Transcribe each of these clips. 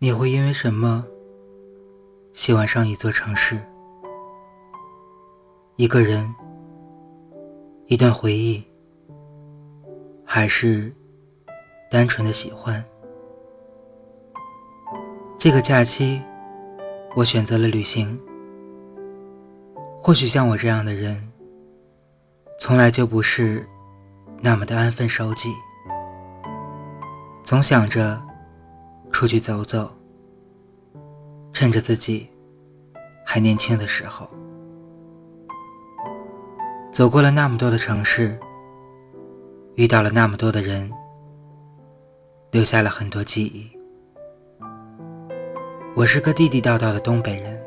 你会因为什么喜欢上一座城市？一个人，一段回忆，还是单纯的喜欢？这个假期，我选择了旅行。或许像我这样的人，从来就不是那么的安分守己，总想着。出去走走，趁着自己还年轻的时候，走过了那么多的城市，遇到了那么多的人，留下了很多记忆。我是个地地道道的东北人，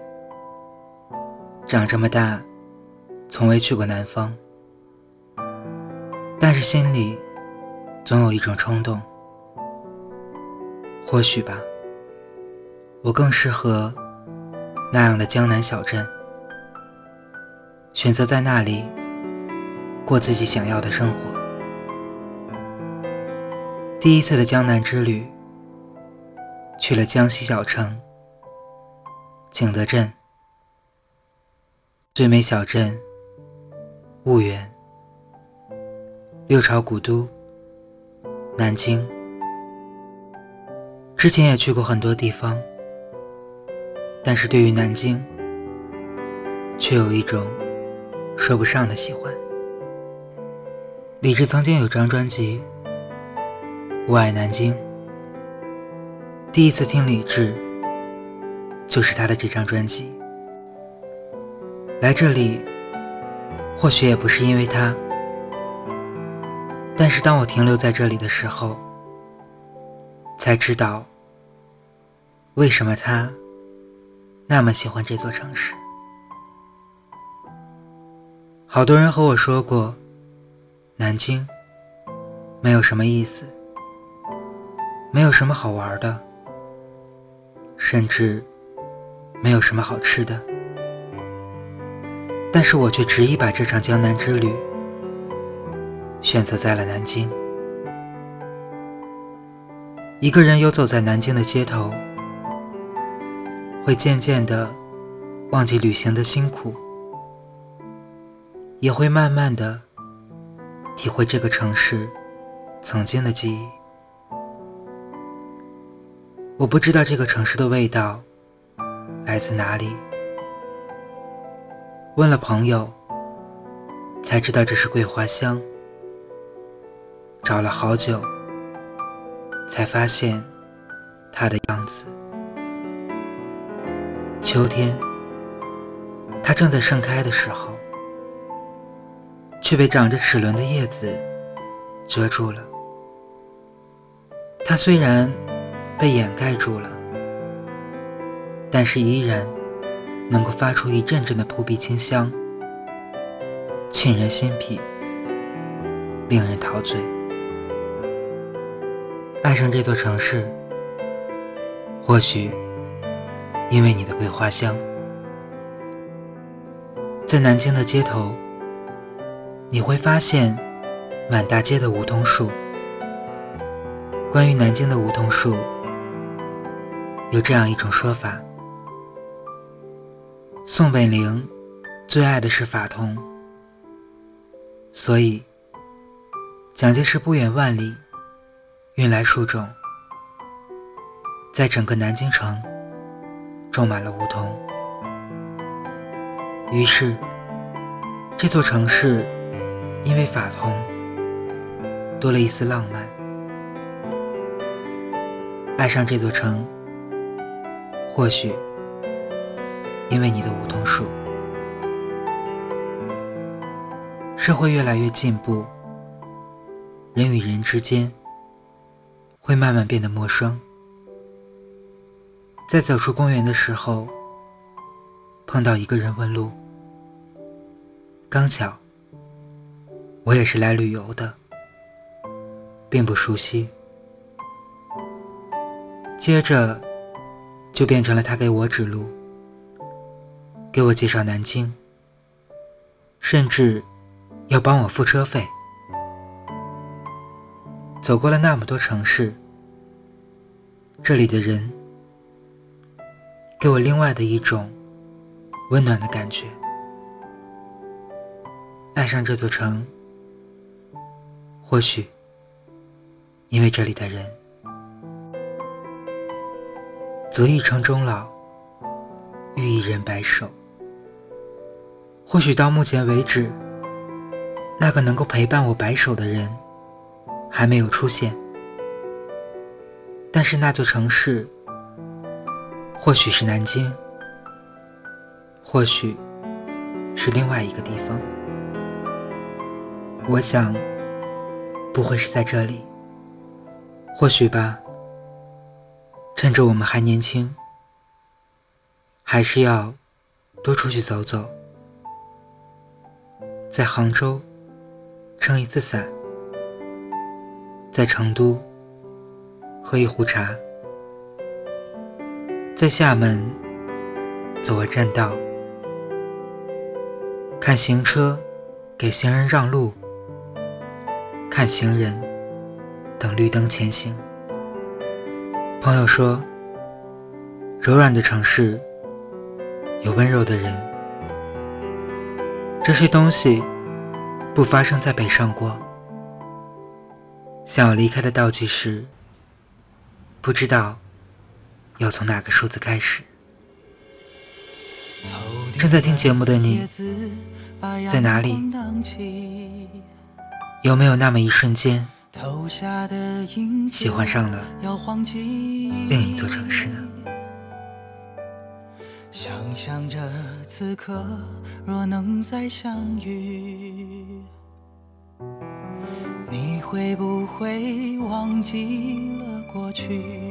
长这么大，从未去过南方，但是心里总有一种冲动。或许吧，我更适合那样的江南小镇，选择在那里过自己想要的生活。第一次的江南之旅，去了江西小城景德镇，最美小镇婺源，六朝古都南京。之前也去过很多地方，但是对于南京，却有一种说不上的喜欢。李志曾经有张专辑《我爱南京》，第一次听李志，就是他的这张专辑。来这里，或许也不是因为他，但是当我停留在这里的时候，才知道。为什么他那么喜欢这座城市？好多人和我说过，南京没有什么意思，没有什么好玩的，甚至没有什么好吃的。但是我却执意把这场江南之旅选择在了南京。一个人游走在南京的街头。会渐渐的忘记旅行的辛苦，也会慢慢的体会这个城市曾经的记忆。我不知道这个城市的味道来自哪里，问了朋友才知道这是桂花香，找了好久才发现它的样子。秋天，它正在盛开的时候，却被长着齿轮的叶子遮住了。它虽然被掩盖住了，但是依然能够发出一阵阵的扑鼻清香，沁人心脾，令人陶醉。爱上这座城市，或许。因为你的桂花香，在南京的街头，你会发现满大街的梧桐树。关于南京的梧桐树，有这样一种说法：宋美龄最爱的是法桐，所以蒋介石不远万里运来树种，在整个南京城。种满了梧桐，于是这座城市因为法桐多了一丝浪漫。爱上这座城，或许因为你的梧桐树。社会越来越进步，人与人之间会慢慢变得陌生。在走出公园的时候，碰到一个人问路。刚巧，我也是来旅游的，并不熟悉。接着，就变成了他给我指路，给我介绍南京，甚至要帮我付车费。走过了那么多城市，这里的人。给我另外的一种温暖的感觉。爱上这座城，或许因为这里的人。择一城终老，遇一人白首。或许到目前为止，那个能够陪伴我白首的人还没有出现。但是那座城市，或许是南京，或许是另外一个地方。我想，不会是在这里。或许吧。趁着我们还年轻，还是要多出去走走。在杭州撑一次伞，在成都喝一壶茶，在厦门走个栈道，看行车给行人让路，看行人等绿灯前行。朋友说：“柔软的城市，有温柔的人。这些东西不发生在北上广。想要离开的倒计时，不知道要从哪个数字开始。正在听节目的你，在哪里？有没有那么一瞬间？”喜欢上了另一座城市呢。想象着此刻若能再相遇，你会不会忘记了过去？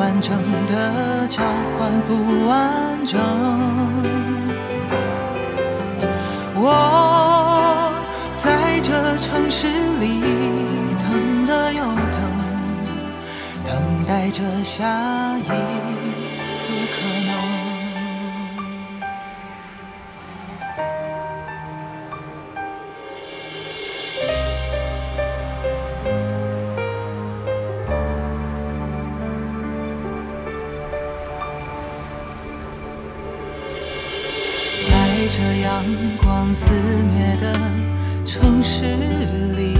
完整的交换不完整，我在这城市里等了又等，等待着下一阳光肆虐的城市里，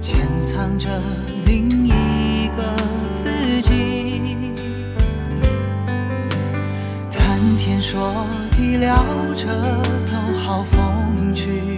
潜藏着另一个自己。谈天说地聊着都好风趣，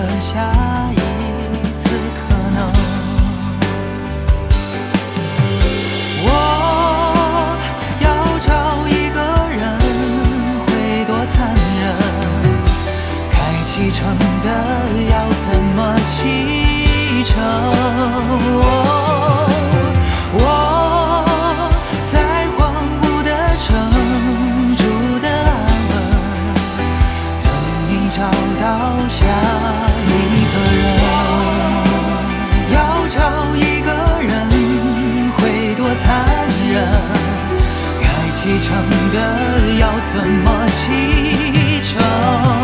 待着下启程的要怎么启程？